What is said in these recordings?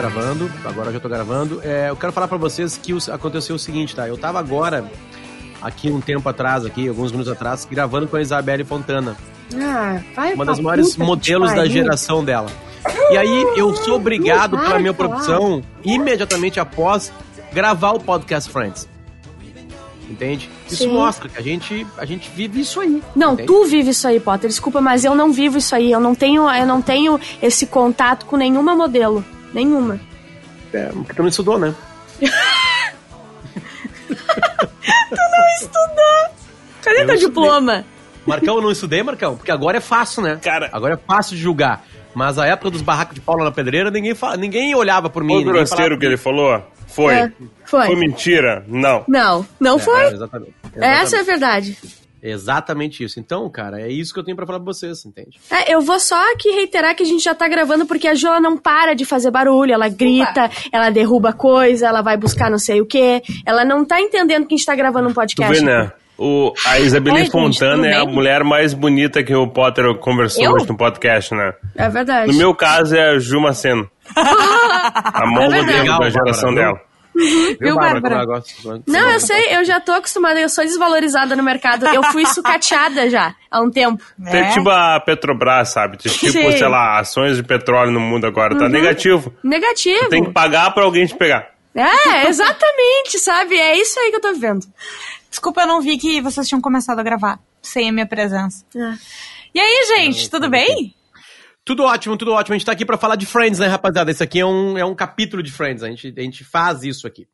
gravando, agora já tô gravando. É, eu quero falar para vocês que aconteceu o seguinte, tá? Eu tava agora, aqui um tempo atrás, aqui, alguns minutos atrás, gravando com a Isabelle Fontana. Ah, vai Uma das maiores modelos da geração dela. E aí eu sou obrigado pela minha produção, imediatamente após, gravar o podcast Friends. Entende? Isso Sim. mostra que a gente, a gente vive isso aí. Não, entende? tu vive isso aí, Potter. Desculpa, mas eu não vivo isso aí. Eu não tenho, eu não tenho esse contato com nenhuma modelo. Nenhuma. É, porque tu não estudou, né? Cadê Eu teu estudei. diploma? Marcão, eu não estudei, Marcão, porque agora é fácil, né? Cara- Agora é fácil de julgar. Mas a época dos barracos de Paula na pedreira, ninguém, fa... ninguém olhava por mim. Foi grosseiro que ele falou? Foi. É, foi. Foi mentira? Não. Não, não falava- foi. É, exatamente. Essa é a Exatamente. verdade. Exatamente isso. Então, cara, é isso que eu tenho pra falar pra vocês, entende? É, eu vou só aqui reiterar que a gente já tá gravando porque a Ju ela não para de fazer barulho, ela grita, ela derruba coisa, ela vai buscar não sei o quê. Ela não tá entendendo que a gente tá gravando um Tu podcast. vê, né? O, a Isabelle Oi, Fontana é a mulher mais bonita que o Potter conversou Eu? hoje no podcast, né? É verdade. No meu caso é a Ju Maceno. a mão É da geração Bárbara, dela. Viu, Bárbara? eu gosto? Não, eu sei, eu já tô acostumada, eu sou desvalorizada no mercado. Eu fui sucateada já há um tempo. Tem É. tipo a Petrobras, sabe? Tem Tipo, Sim. sei lá, ações de petróleo no mundo agora. Tá negativo. Negativo. Tem que pagar pra alguém te pegar. É, exatamente, sabe? É isso aí que eu tô vendo. Desculpa, eu não vi que vocês tinham começado a gravar sem a minha presença. É. E aí, gente, tudo bem? Tudo ótimo, tudo ótimo. A gente tá aqui pra falar de Friends, né, rapaziada? Esse aqui é um, é um capítulo de Friends. A gente, a gente faz isso aqui.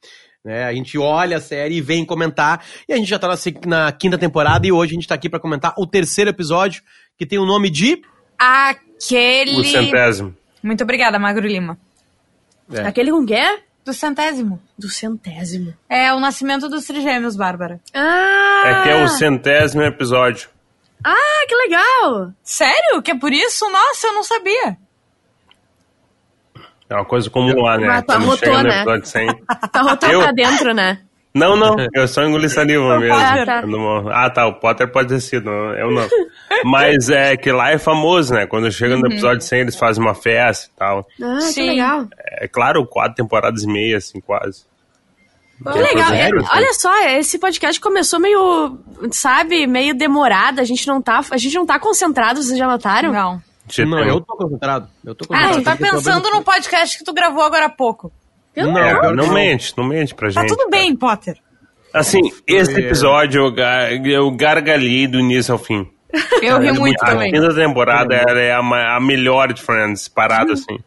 Né? A gente olha a série e vem comentar. E a gente já tá na, na quinta temporada e hoje a gente tá aqui pra comentar o terceiro episódio, que tem o nome de. Aquele. O centésimo. Muito obrigada, Magro Lima. É. Aquele com quê? Do centésimo. Do centésimo. É o nascimento dos trigêmeos, Bárbara. Ah! É que é o centésimo episódio. Ah, que legal! Sério? Que é por isso? Nossa, eu não sabia. É uma coisa comum lá, né? Ah, chega no né? episódio 100. Tá rotando Eu? pra dentro, né? Não, não, eu só engoli saliva mesmo. Ah, tá. Ah, tá, o Potter pode ter sido, eu não. Mas é que lá é famoso, né? Quando chega Uhum. no episódio 100, eles fazem uma festa e tal. Ah, que Sim. legal. É claro, quatro temporadas e meia, assim, quase. Que legal. É, assim. olha só, esse podcast começou meio, sabe, meio demorado. A gente não tá, a gente não tá concentrado, vocês já notaram? Não. Não, eu tô concentrado. Eu tô Ah, concentrado. tu tá pensando no podcast que tu gravou agora há pouco. Eu Não, é, que não mente, não mente pra Tá gente. tudo bem, Potter. Assim, esse é. episódio eu, ga- eu gargalhei do início ao fim. Eu ri muito a também. quinta temporada é a, ma- a melhor de Friends, parada assim.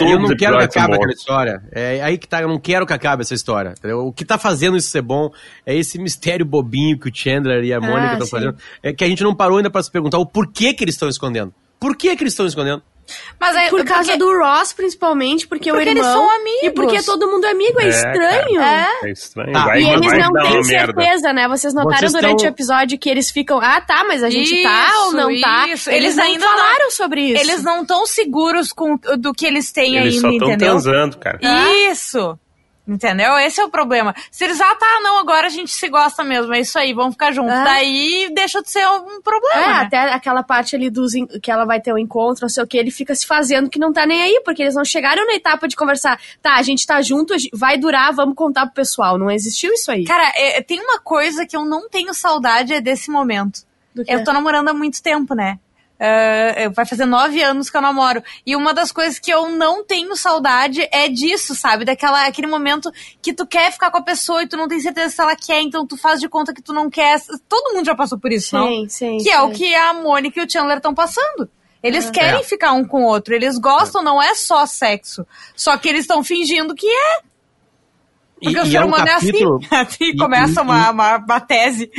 E eu não quero que acabe aquela história. É aí que tá, eu não quero que acabe essa história. entendeu? O que tá fazendo isso ser bom é esse mistério bobinho que o Chandler e a Mônica estão sim. fazendo. É que a gente não parou ainda pra se perguntar o porquê que eles estão escondendo. Por que que eles estão escondendo? Mas é Por causa porque- do Ross, principalmente, porque, o Porque irmão... eles são amigos. E porque todo mundo é amigo, é, É, estranho. É. É estranho. Tá. Vai, E eles não têm uma merda. certeza, né? Vocês notaram Vocês durante tão- o episódio que eles ficam, ah, tá, mas a gente tá ou Isso, não tá? isso. Eles, Eles não ainda não- falaram sobre isso. Eles não estão seguros com do que eles têm Eles só ainda, estão entendeu? transando, cara. Isso! Entendeu? Esse é o problema. Se eles, ah, tá, não, agora a gente se gosta mesmo, é isso aí, vamos ficar juntos. É. Daí deixa de ser um É, problema. né? até aquela parte ali dos que ela vai ter o encontro, não sei o que, ele fica se fazendo que não tá nem aí, porque eles não chegaram na etapa de conversar. Tá, a gente tá junto, vai durar, vamos contar pro pessoal. Não existiu isso aí. Cara, é, tem uma coisa que eu não tenho saudade é desse momento. Eu tô namorando há muito tempo, né? É, vai fazer nove anos que eu namoro. E uma das coisas que eu não tenho saudade é disso, sabe? Daquela aquele momento que tu quer ficar com a pessoa e tu não tem certeza se ela quer, então tu faz de conta que tu não quer. Todo mundo já passou por isso, não? Sim, sim. Que é o sim. que a Mônica e o Chandler estão passando. Eles É. querem É. ficar um com o outro, eles gostam, não é só sexo. Só que eles estão fingindo que é. E, Porque o e ser é um humano capítulo... é assim. Assim e- começa e- uma, uma, uma tese.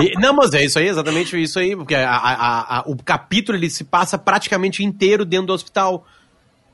E- não, mas é isso aí, exatamente isso aí, porque a- a- a- o capítulo ele se passa praticamente inteiro dentro do hospital.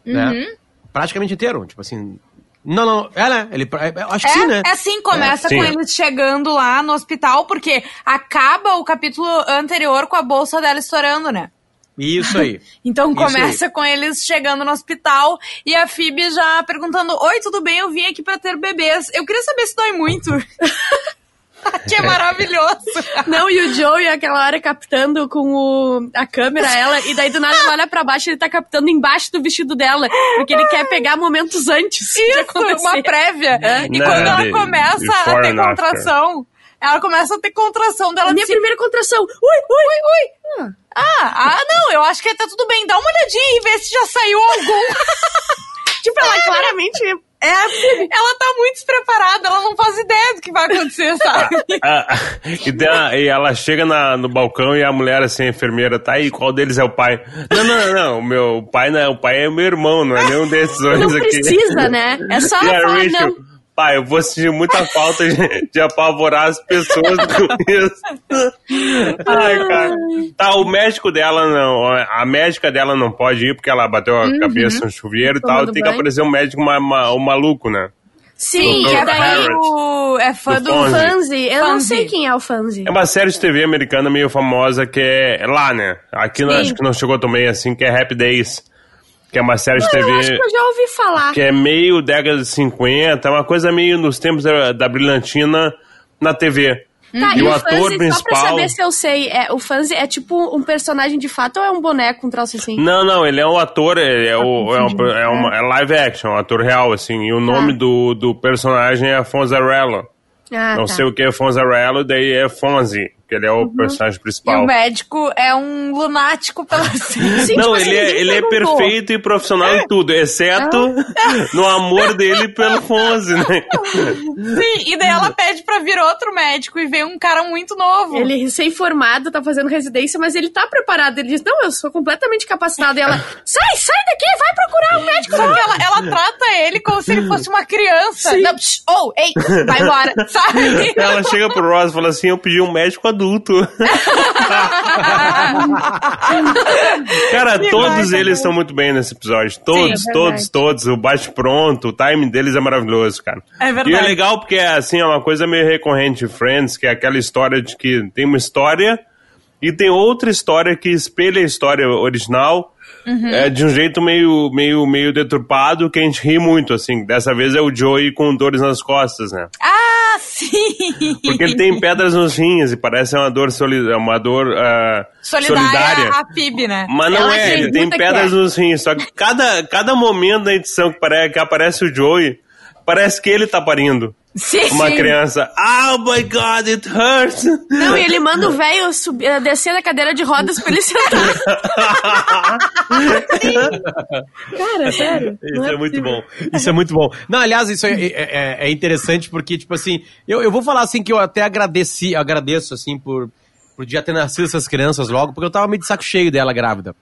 Uhum. Né? Praticamente inteiro, tipo assim. Não, não, é, né? Ele, é, eu acho que É, sim, né? é assim, começa É, sim. com eles chegando lá no hospital, porque acaba o capítulo anterior com a bolsa dela estourando, né? Isso aí. Então Isso começa com eles chegando no hospital e a Phoebe já perguntando: Oi, tudo bem? Eu vim aqui pra ter bebês. Eu queria saber se dói muito. que é maravilhoso. Não, e o Joey, aquela hora captando com o, a câmera ela, e daí do nada ela olha pra baixo e ele tá captando embaixo do vestido dela, porque ele quer pegar momentos antes de Isso, acontecer. uma prévia. E Não, quando ela de- começa de a ter and after. Ela começa a ter contração dela A minha de primeira contração. Ui, ui, ui. Ah, ah, não, eu acho que tá tudo bem. Dá uma olhadinha e vê se já saiu algum. Tipo, ela claramente é a ela tá muito despreparada, ela não faz ideia do que vai acontecer, sabe? Ah, e, tem a- e ela chega na- no balcão e a mulher, assim, a enfermeira, tá aí, qual deles é o pai? Não, não, não, não, o meu pai não é, o pai é o meu irmão, não é nenhum desses Não aqui. precisa, né? É só E ela a falar, Rachel, não. Pai, eu vou sentir muita falta de, de apavorar as pessoas com isso. Ai, cara. Tá, o médico dela não, a médica dela não pode ir porque ela bateu a cabeça no chuveiro e tal, tem que aparecer um médico, ma- ma- um maluco, né? Sim, é daí o... é fã Do do... Fanzi. Eu não sei quem é o Fanzi. É uma série de TV americana meio famosa que é lá, né? Aqui não, acho que não chegou também assim, que é Happy Days. Que é uma série de Eu TV acho que eu já ouvi falar. que é meio década de 50, é uma coisa meio nos tempos da, da brilhantina na TV. Tá, E e o o ator Fanzi, só pra principal- saber se eu sei, é, o Fanzi é tipo um personagem de fato ou é um boneco, um troço assim? Não, não, ele é um ator, ele é, Ah, o, é, um, é, uma- é live action, um ator real, assim. E o nome Tá. do, do personagem é Fonzarello. Ah, não tá. sei o que é Fonzarello, daí é Fonzie, que ele é Uhum. o personagem E principal. o médico é um lunático pela Sim, Não, tipo assim, ele, é, ele é perfeito e profissional em tudo, exceto no amor dele pelo Fonzi, né? Sim, e daí ela pede pra vir outro médico e vem um cara muito novo. Ele é recém-formado, tá fazendo residência, mas ele tá preparado. Ele diz, não, eu sou completamente capacitado. E ela, sai, sai daqui, vai procurar um médico. Só que ela, ela trata ele como se ele fosse uma criança. Sim. Não, psh, oh, ei, vai embora, sabe? Ela chega pro Ross e fala assim: Eu pedi um médico adulto. Cara, todos eles estão muito bem nesse episódio. Todos, é todos, todos. O bate-pronto, o time deles é maravilhoso, cara. É verdade. E é legal porque, assim, é uma coisa meio recorrente em Friends, que é aquela história de que tem uma história e tem outra história que espelha a história original. Uhum. É, de um jeito meio, meio, meio deturpado que a gente ri muito, assim. Dessa vez é o Joey com dores nas costas, né? Ah, sim! Porque ele tem pedras nos rins e parece uma dor, soli uma dor ah, Solidária, solidária. a PIB, né? Mas não Ela é, ele tem pedras é. nos rins. Só que cada, cada momento da edição que, pare que aparece o Joey, parece que ele tá parindo Sim, uma sim. criança. Oh my god, it hurts! Não, e ele manda o velho subir- eh, descer da cadeira de rodas pra ele sentar. Cara, sério. Isso não é, muito bom. Isso é muito bom. Não, aliás, isso é, é- é- é interessante porque, tipo assim, eu, eu vou falar assim que eu até agradeci, agradeço, assim, por, por já ter nascido essas crianças logo, porque eu tava meio de saco cheio dela grávida.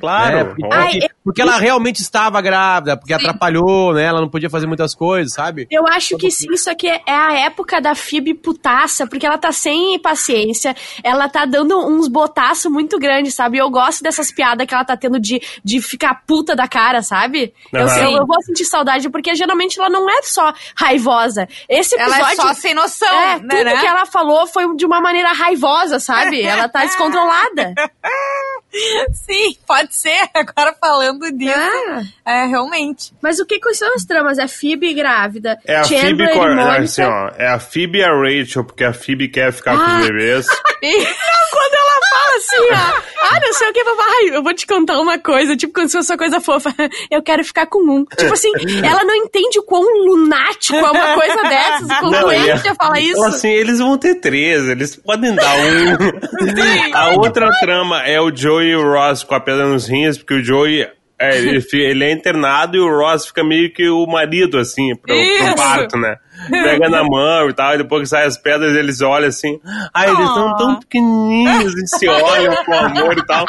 Claro. É, porque, ó. Ai, porque- porque ela realmente estava grávida, porque atrapalhou, né? Ela não podia fazer muitas coisas, sabe? Eu acho que sim, isso aqui é a época da Phoebe putaça, porque ela tá sem paciência, ela tá dando uns botaços muito grandes, sabe? Eu gosto dessas piadas que ela tá tendo de, de ficar puta da cara, sabe? Eu, Aham. eu, vou sentir saudade, porque geralmente ela não é só raivosa. Esse Ela episódio. é só sem noção, É, né? tudo né? que ela falou foi de uma maneira raivosa, sabe? Ela tá descontrolada. Sim, pode ser. Agora falando disso. Ah, É, realmente. mas o que, que são as tramas? É Phoebe grávida, É a Phoebe Chandler com e a, assim, ó, é a Phoebe e a Rachel, porque a Phoebe quer ficar com Ah. os bebês. Não, quando ela fala assim, ó, ah, não sei o que, papai, eu vou te contar uma coisa, tipo, quando se fosse uma coisa fofa, eu quero ficar com um. Tipo assim, ela não entende o quão lunático é uma coisa dessas, quão Não, doente é falar isso. Ela, assim, eles vão ter três, eles podem dar um. a outra trama é o Joey e o Ross com a pedra nos rins, porque o Joey é, ele, ele é internado e o Ross fica meio que o marido, assim, pro, pro parto, né? Pega na mão e tal, e depois que saem as pedras, eles olham assim, ah, eles estão Oh. tão pequenininhos e se olham com amor e tal.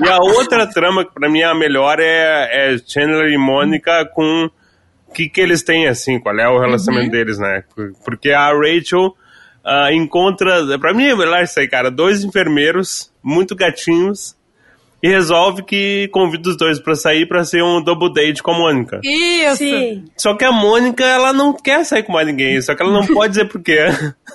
E a outra trama, que pra mim é a melhor, é, é Chandler e Mônica com o que, que eles têm, assim, qual é o relacionamento deles, né? Porque a Rachel ah, encontra, pra mim é melhor isso aí, cara, dois enfermeiros, muito gatinhos, e resolve que convida os dois pra sair pra ser um double date com a Mônica. Isso. Sim. Só que a Mônica, ela não quer sair com mais ninguém, só que ela não pode dizer por quê.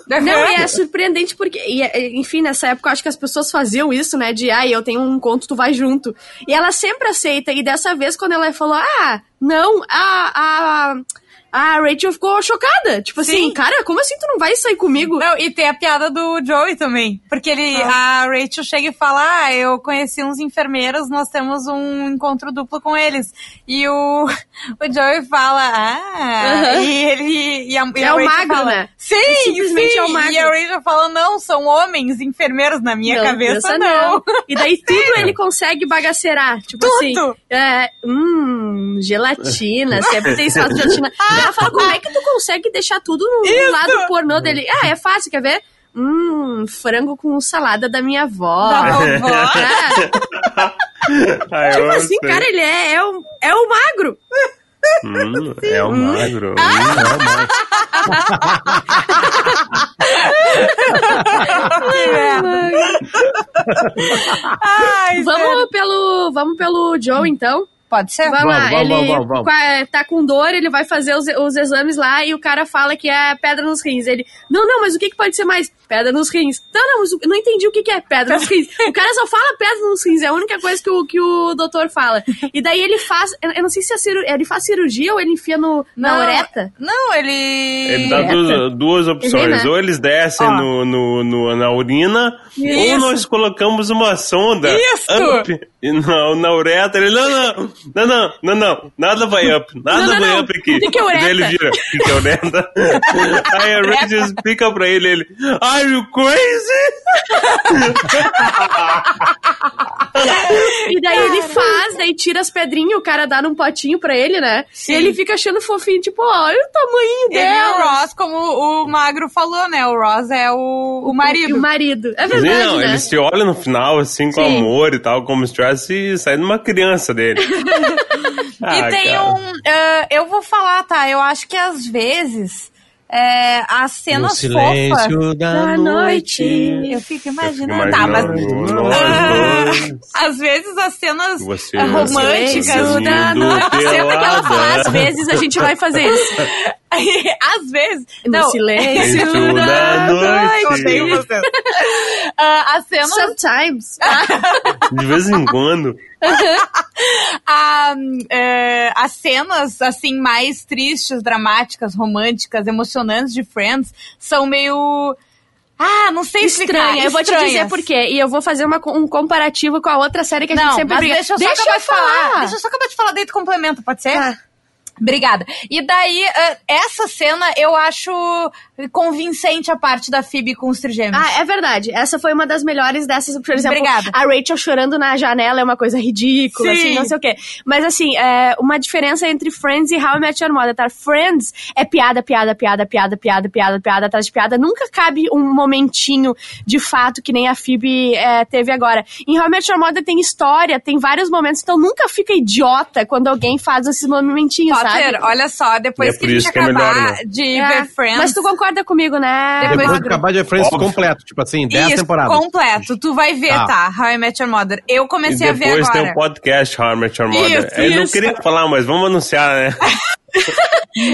Não, e é surpreendente porque, e, é, enfim, nessa época eu acho que as pessoas faziam isso, né? De, ai, eu tenho um encontro, tu vai junto. E ela sempre aceita. E dessa vez, quando ela falou, ah, não, a. a a Rachel ficou chocada. Tipo assim, Sim. cara, como assim tu não vai sair comigo? Não, e tem a piada do Joey também. Porque ele, a Rachel chega e fala: Ah, eu conheci uns enfermeiros, nós temos um encontro duplo com eles. E o, o Joey fala: Ah, Aham. e ele. E a, e É a o Rachel magro, fala, né? Sim, Simplesmente sim. é o magro. E a Rachel fala: Não, são homens enfermeiros na minha Não, cabeça, pensa não. E daí tudo ele consegue bagaceirar. Tipo Tudo. assim, é, hum, gelatina, sempre tem espaço de gelatina. E ela fala, como é que tu consegue deixar tudo no Isso. lado pornô dele? Ah, é fácil, quer ver? Hum, frango com salada da minha avó. Da vovó. É, Ah, eu tipo assim, sei. cara, ele é, é, o, é o magro. Hum, é o magro. Hum, Ah. é o magro. Ai, Vamos pelo, vamos pelo Joe, então. Pode ser? Vamos, lá, Vamos, ele vamos, vamos, vamos. qua- tá com dor, ele vai fazer os, os exames lá e o cara fala que é pedra nos rins. Ele, não, não, mas o que, que pode ser mais? Pedra nos rins. Não, não, mas eu não entendi o que, que é pedra nos rins. O cara só fala pedra nos rins, é a única coisa que o, que o doutor fala. E daí ele faz, eu não sei se é ciru, ele faz cirurgia ou ele enfia no, na Não, ureta. Não, ele. Ele dá duas, duas opções. Ou eles descem no, no, no- na urina, ou Isso. nós colocamos uma sonda Isso. up na, na uretra. Ele, não, não, não, não, não, não, nada vai up, nada Não, não, vai não. up aqui. O que que é? Daí ele vira, o que, que é? Aí a Rachel explica pra ele, ele, are you crazy? E daí ele faz, daí tira as pedrinhas, o cara dá num potinho pra ele, né? Sim. E ele fica achando fofinho, tipo, ó, olha o tamanho Ele e o. Ross, como o Magro falou, né? O Ross é o, o marido. o marido. É Sim, verdade, não, né? eles se olham no final, assim, com Sim. amor e tal, como se tivesse saindo uma criança dele. Ah, e tem cara. um. eh, eu vou falar, tá? Eu acho que às vezes. eh, as No cenas fofas. silêncio da, Da noite. noite. Eu fico imaginando. Imaginando Tá, mas. dois. às vezes as cenas Você românticas. silêncio da noite. Sempre que ela falar, às lado. vezes a gente vai fazer isso. às vezes. No não, silêncio da noite. noite. odeio você. Ah, as cenas Sometimes. De vez em quando. a, é, as cenas, assim, mais tristes, dramáticas, românticas, emocionantes de Friends são meio. Ah, não sei explicar. Estranha. Eu vou te dizer por quê. E eu vou fazer uma, um comparativo com a outra série que a gente Não, sempre mas briga. deixa eu só acabar de falar. Deixa eu só acabar de falar, daí tu complementa, pode ser? Tá. Obrigada. E daí, eh, essa cena eu acho convincente a parte da Phoebe com os trigêmeos. Ah, é verdade. Essa foi uma das melhores dessas. Por exemplo, Obrigada. a Rachel chorando na janela é uma coisa ridícula, Sim. assim, não sei o quê. Mas, assim, é uma diferença entre Friends e How I Met Your Mother, tá? Friends é piada, piada, piada, piada, piada, piada, piada atrás de piada. Nunca cabe um momentinho de fato que nem a Phoebe é, teve agora. Em How I Met Your Mother tem história, tem vários momentos, então nunca fica idiota quando alguém faz esses momentinhos, sabe? Potter, olha só, depois É que a gente que é acabar melhor, né? de É, ver Friends. Mas tu concorda comigo, né? Depois Depois de acabar de Friends Óbvio. completo, tipo assim, 10 Isso, temporadas. completo. Tu vai ver, Tá. tá? How I Met Your Mother. Eu comecei a ver depois agora. tem o podcast How I Met Your Mother. Isso, Eu não isso. queria falar, mas vamos anunciar, né?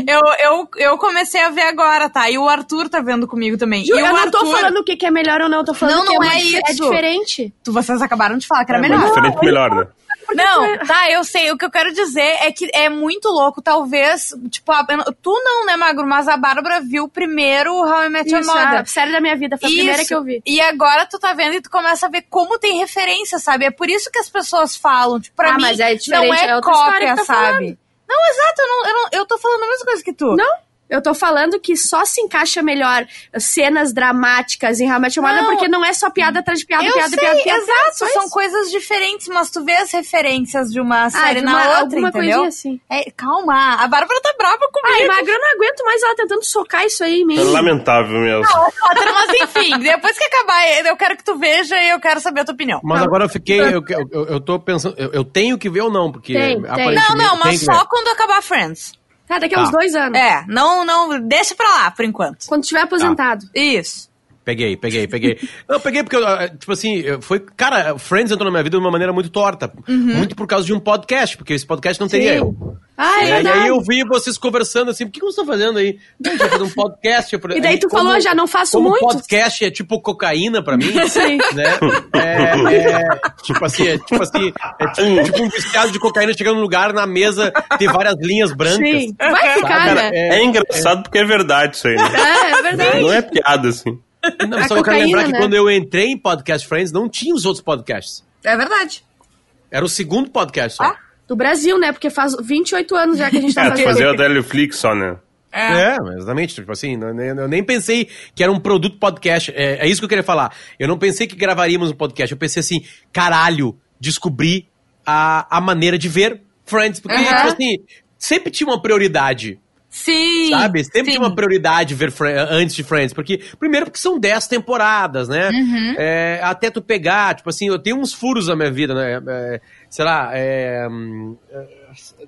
Eu, eu, eu comecei a ver agora, tá? E o Arthur tá vendo comigo também. Ju, e o eu não Arthur, tô falando o que que é melhor ou não, eu tô falando Não, que não é, uma é dif- é isso. diferente. Tu, vocês acabaram de falar que era É, melhor. mas diferente melhor, né? Não, tá, eu sei. O que eu quero dizer é que é muito louco. Talvez, tipo, a, tu não, né, Magro? Mas a Bárbara viu primeiro How I Met Your Isso, Mother. a série da minha vida, foi a primeira que eu vi. E agora tu tá vendo e tu começa a ver como tem referência, sabe? É por isso que as pessoas falam. Tipo, pra Ah, mim, mas é não diferente, é, é outra história cópia, tá sabe? falando. Não, exato, eu, não, eu, não, eu tô falando a mesma coisa que tu. Não, eu tô falando que só se encaixa melhor cenas dramáticas em How I Met Your Mother, Não. porque não é só piada atrás de piada, eu piada, sei, piada, piada. exato, só são coisas diferentes, mas tu vê as referências de uma Ah, série de na uma- outra, alguma entendeu? coisinha assim. É, calma, a Bárbara tá brava comigo. Ai, Magro, eu não aguento mais ela tentando socar isso aí em mim. É lamentável mesmo. Potter, mas enfim, depois que acabar, eu quero que tu veja e eu quero saber a tua opinião. Mas agora eu fiquei. Eu, eu, eu- tô pensando. Eu, eu tenho que ver ou não? Porque Tem, tem. aparentemente. Não, não, tem mas só quando acabar Friends. Tá, daqui a Tá. uns dois anos. É, não, não, deixa pra lá, por enquanto. Quando tiver aposentado. Isso. Peguei, peguei, peguei. Não, eu peguei porque, ah, tipo assim, foi. Cara, Friends entrou na minha vida de uma maneira muito torta. Muito por causa de um podcast, porque esse podcast não teria eu. Ah, é É, e verdade. aí eu vi vocês conversando assim, o que que vocês estão fazendo aí? Não, tô fazendo um podcast. Eu falei, E daí tu como- falou, já não faço como muito. podcast é tipo cocaína pra mim, Sim. né? É, é, tipo assim, é tipo assim, é tipo, tipo um viciado de cocaína chegando num lugar, na mesa tem várias linhas brancas. Sim. Vai ficar, né? é, engraçado porque é verdade isso aí. Né? É, é verdade. Não é piada, assim. Não, A só que eu quero cocaína, lembrar que né? quando eu entrei em Podcast Friends, não tinha os outros podcasts. É verdade. Era o segundo podcast só. Ah, Do Brasil, né? Porque faz 28 anos já que a gente tá É, fazendo. fazia o Teleflix só, né? É, exatamente. Tipo assim, eu nem- pensei que era um produto podcast. É, é isso que eu queria falar. Eu não pensei que gravaríamos um podcast. Eu pensei assim, caralho, descobri a, a maneira de ver Friends. Porque, tipo assim, sempre tinha uma prioridade. Sim. Sabe? Sempre sim. tinha uma prioridade ver antes de Friends. Porque, primeiro, porque são 10 temporadas, né? Uhum. É, até tu pegar, tipo assim, eu tenho uns furos na minha vida, né? É, sei lá, é, hum, é,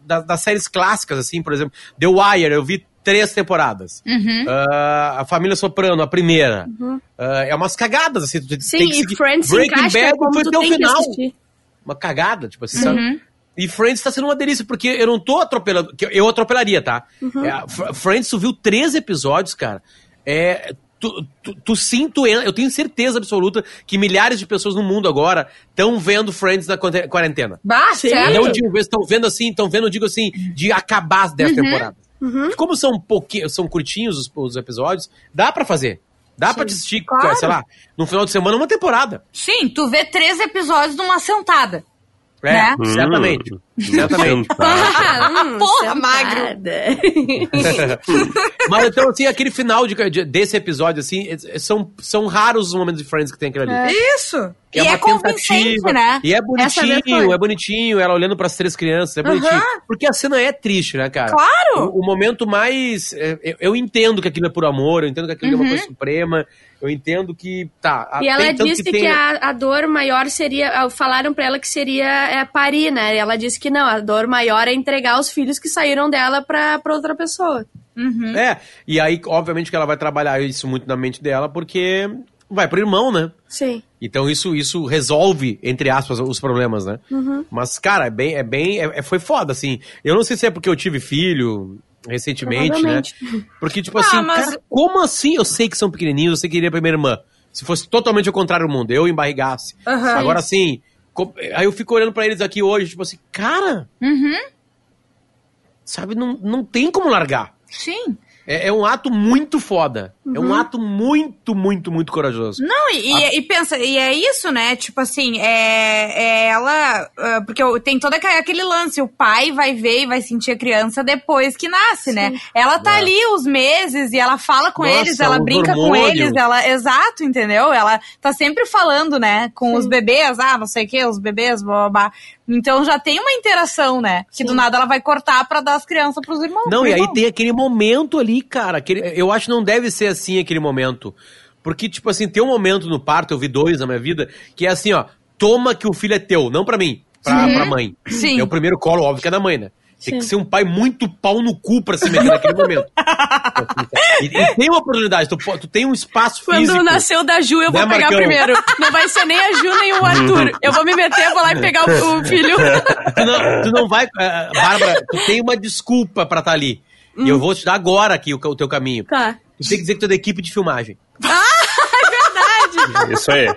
das, das séries clássicas, assim, por exemplo, The Wire, eu vi três temporadas. Uhum. Ah, a Família Soprano, a primeira. Ah, é umas cagadas, assim. Tu tem Sim, que e. Friends se Breaking encaixa Bad foi até o tem final. Uma cagada, tipo assim, Uhum. sabe? E Friends tá sendo uma delícia, porque eu não tô atropelando. Eu atropelaria, tá? Uhum. É, Fr- Friends, tu viu três episódios, cara. É. Tu, tu, tu sim, tu en- eu tenho certeza absoluta que milhares de pessoas no mundo agora estão vendo Friends na quarentena. Sério? Não digo, estão vendo assim, estão vendo, eu digo assim, de acabar as 10 Uhum. temporadas. Como são pouquinhos, são curtinhos os, os episódios, dá pra fazer. Dá pra assistir, claro. sei lá, no final de semana uma temporada. Sim, tu vê três episódios numa sentada. É, Né? certamente. Hum, certamente. fantástico. Hum, Porra, sentada. Mas então, assim, aquele final de, de- desse episódio, assim, é- são, são raros os momentos de Friends que tem aquilo ali. Isso. Que e é uma convincente, tentativa. né? E é bonitinho, é bonitinho, ela olhando pras três crianças, é bonitinho. Aham. Porque a cena é triste, né, cara? Claro. O, o momento mais. é, Eu, eu entendo que aquilo é por amor, eu entendo que aquilo é uma Uhum. coisa suprema, eu entendo que. Tá. a- E ela disse que, tem- a, a dor maior seria. ah, Falaram pra ela que seria é, parir, né? E ela disse que não, a dor maior é entregar os filhos que saíram dela pra, pra outra pessoa. Uhum. É, e aí, obviamente, que ela vai trabalhar isso muito na mente dela, porque vai pro irmão, né? Sim. Então isso, isso resolve, entre aspas, os problemas, né? Uhum. Mas, cara, é bem, é bem. é- é- foi foda, assim. Eu não sei se é porque eu tive filho recentemente, né? Porque, tipo Ah, assim, mas- cara, como assim? Eu sei que são pequenininhos, eu sei que iria pra minha irmã. Se fosse totalmente ao contrário do mundo, eu embarrigasse. Aham. Agora, assim, aí eu fico olhando pra eles aqui hoje, tipo assim, cara, Uhum. sabe, não, não tem como largar. Sim. É, é um ato muito foda. É Uhum. um ato muito, muito, muito corajoso. Não, e, e- e pensa, e é isso, né? Tipo assim, é, é ela. ah, porque o- tem todo aquele- lance, o pai vai ver e vai sentir a criança depois que nasce, né? Ela tá É. ali os meses e ela fala com Nossa, eles, ela brinca com hormônios. eles, ela. Exato, entendeu? Ela tá sempre falando, né? Com os bebês, ah, não sei o que, os bebês, blá, blá, blá. Então já tem uma interação, né? Que do nada ela vai cortar pra dar as crianças pros irmãos. Não, pro e aí tem aquele momento ali, cara. Aquele, eu acho que não deve ser assim aquele momento. Porque, tipo assim, tem um momento no parto, eu vi dois na minha vida, que é assim, ó, toma que o filho é teu, não pra mim, pra, pra mãe. Sim. É o primeiro colo, óbvio que é da mãe, né? Tem que ser um pai muito pau no cu pra se meter naquele momento. E, e tem uma oportunidade, tu, tu tem um espaço Quando físico. nasceu da Ju, eu vou Né, pegar Marcão? primeiro. Não vai ser nem a Ju nem o Arthur. Eu vou me meter, vou lá e pegar o, o filho. Tu não, tu não vai. eh, Bárbara, tu tem uma desculpa pra estar ali. E eu vou te dar agora aqui o, o teu caminho. Tá. Tu tem que dizer que tu é da equipe de filmagem. Isso aí.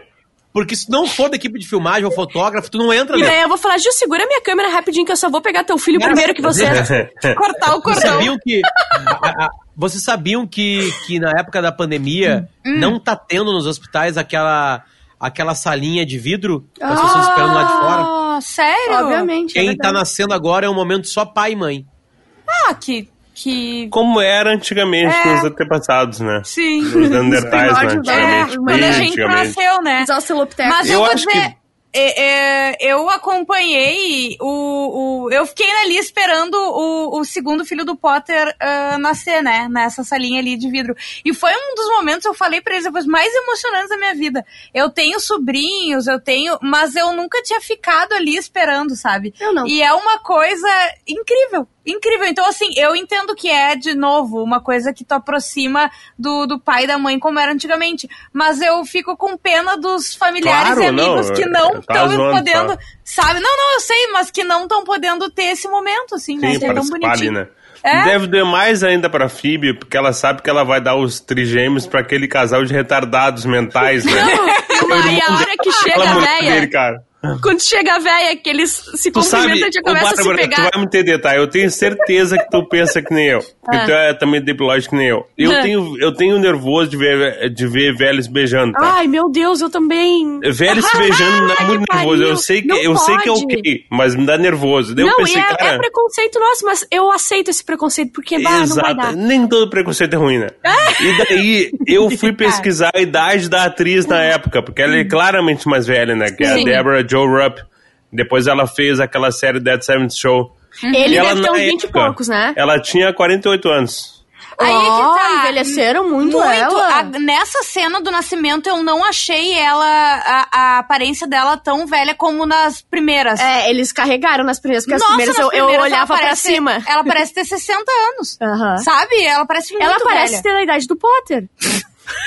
Porque se não for da equipe de filmagem ou fotógrafo, tu não entra E né? daí eu vou falar, Ju, segura minha câmera rapidinho que eu só vou pegar teu filho primeiro que você. Cortar o Vocês cordão. sabiam que. a- a- vocês sabiam que, que na época da pandemia Hum. não tá tendo nos hospitais aquela, aquela salinha de vidro com as pessoas esperando lá de fora? Ah, sério? Obviamente. é Quem tá verdade. nascendo agora é um momento só pai e mãe. Ah, que. Que... Como era antigamente É. com os antepassados, né? Sim. Os Neandertais, né? primórdios, É, Antigamente, quando a gente antigamente. nasceu, né? Os. Mas eu, Eu acho dizer, que- é, é, eu acompanhei o, o. Eu fiquei ali esperando o, o segundo filho do Potter ah, nascer, né? Nessa salinha ali de vidro. E foi um dos momentos, eu falei pra eles, depois mais emocionantes da minha vida. Eu tenho sobrinhos, eu tenho. Mas eu nunca tinha ficado ali esperando, sabe? Eu não. E é uma coisa incrível. Incrível. Então, assim, eu entendo que é, de novo, uma coisa que tu aproxima do, do pai e da mãe como era antigamente. Mas eu fico com pena dos familiares Claro, e amigos não, que não tá estão zoando, podendo. tá. Sabe? Não, não, eu sei, mas que não estão podendo ter esse momento, assim, né? Sim, Que é tão bonitinho. né? É? Deve doer mais ainda pra Phoebe, porque ela sabe que ela vai dar os trigêmeos pra aquele casal de retardados mentais, né? Aí a hora que chega a véia, dele, cara. quando chega a véia, que eles se Tu cumprimentam e já começam a se Bárbara, tu pegar. vai me entender, tá? Eu tenho certeza que tu pensa que nem eu. Porque Ah. tu é também debilógico que nem eu. Eu, Ah. tenho, eu tenho nervoso de ver, de ver velhos beijando, tá? Ai, meu Deus, eu também. Velhos se beijando me dá muito nervoso. Eu sei que, Não eu sei que é ok, mas me dá nervoso. Daí eu não, pensei, e é, cara. é preconceito nosso, mas eu aceito esse preconceito, porque bah, não vai dar. Nem todo preconceito é ruim, né? E daí eu fui pesquisar a idade da atriz na época, porque ela é claramente mais velha, né? Que é a Sim. Deborah Jo Rupp. Depois ela fez aquela série Dead Seventh Show. Ele E ela, deve ter uns 20 e poucos, né? Ela tinha 48 anos. Aí é que tá. envelheceram muito, ela. A- nessa cena do nascimento, eu não achei ela, a, a aparência dela tão velha como nas primeiras. É, eles carregaram nas primeiras, porque as Nossa, primeiras nas eu, eu primeiras olhava ela pra parece- cima. Ela parece ter 60 anos. Aham. Sabe? Ela parece muito Ela parece velha. ter a idade do Potter.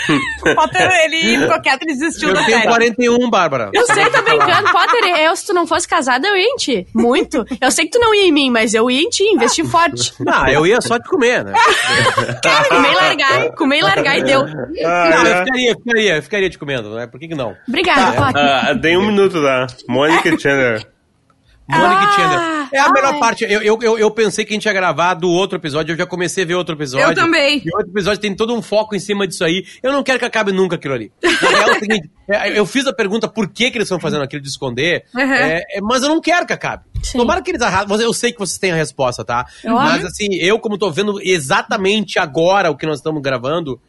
Potter, ele ficou quieto e desistiu Eu da tenho série. 41, Bárbara. Eu sei, tô brincando. Potter, eu, se tu não fosse casada, eu ia em ti. Muito. Eu sei que tu não ia em mim, mas eu ia em ti, investi forte. Ah, eu ia só te comer, né? Comer e largar, comer e largar e deu. Não, eu ficaria, ficaria, eu ficaria te comendo, né? Por que, que não? Obrigada, Potter. Ah, tem um minuto, tá? Mônica Chandler. Mônica Ah, Chandler. É a ai. melhor parte. Eu, eu, eu, eu pensei que a gente ia gravar do outro episódio, eu já comecei a ver outro episódio. Eu também. E outro episódio tem todo um foco em cima disso aí. Eu não quero que acabe nunca aquilo ali. Na real é o seguinte, é, eu fiz a pergunta por que, que eles estão fazendo aquilo de esconder, Uhum. é, mas eu não quero que acabe. Sim. Tomara que eles arrasem. Eu sei que vocês têm a resposta, tá? Mas assim, eu como tô vendo exatamente agora o que nós estamos gravando,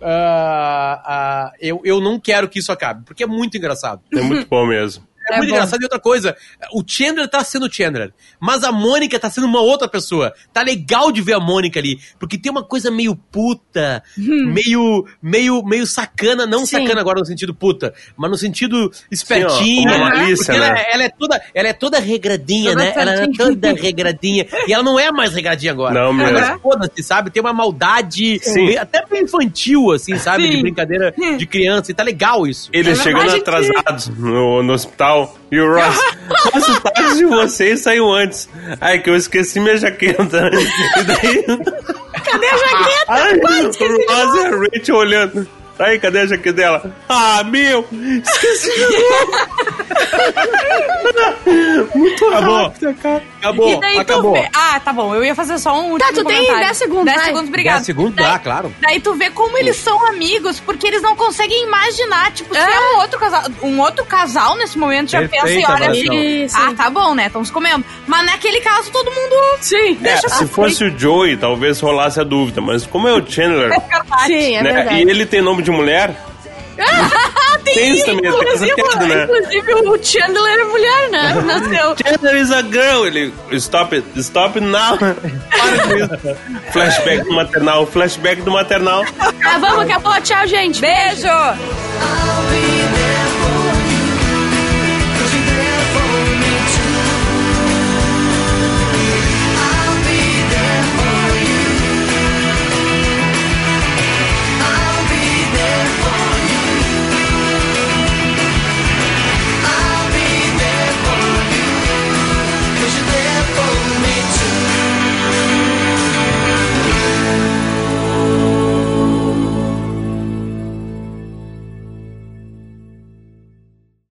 ah, ah, eu, eu não quero que isso acabe, porque é muito engraçado. É muito bom mesmo. É, É muito bom. engraçado. E outra coisa, o Chandler tá sendo o Chandler, mas a Mônica tá sendo uma outra pessoa. Tá legal de ver a Mônica ali, porque tem uma coisa meio puta, meio, meio, meio sacana, não Hum. Sim. sacana agora no sentido puta, mas no sentido espertinha. Sim, ó, malícia, ela, né? ela é toda, ela é toda regradinha, Toda né? Ela é toda regradinha. e ela não é mais regradinha agora. Não mesmo. Agora, foda-se, sabe? Tem uma maldade Sim. até meio infantil, assim, sabe? De Sim. brincadeira de criança. E tá legal isso. Eles É chegando atrasados no, no hospital e o Ross, mas o táxi de vocês saiu antes. Ai, que eu esqueci minha jaqueta. E daí. Cadê a jaqueta? Ai, o Ross e a Rachel olhando. Aí, cadê a jaqueta dela? Ah, meu! Esqueci Muito Acabou. rápido, cara. Acabou, E daí acabou. tu vê... Ah, tá bom. Eu ia fazer só um último Tá, tu tem comentário. 10 segundos, 10 vai. segundos, obrigado. 10 segundos? Daí- Ah, claro. Daí tu vê como eles são amigos, porque eles não conseguem imaginar, tipo, se é um outro casal, um outro casal nesse momento já Perfeita pensa e olha assim, ah, tá bom, né, estão se comendo. Mas naquele caso todo mundo Sim. É, se fosse o Joey, talvez rolasse a dúvida, mas como é o Chandler, Sim, é né? verdade. E ele tem nome de mulher? Tem isso também, tem essa Inclusive, piada, né? inclusive, o Chandler é mulher, né? Nasceu. Chandler is a girl. Ele, stop it, stop it now. Para com isso. Flashback do maternal, flashback do maternal. Ah, vamos, acabou. Tchau, gente. Beijo! I'll be there.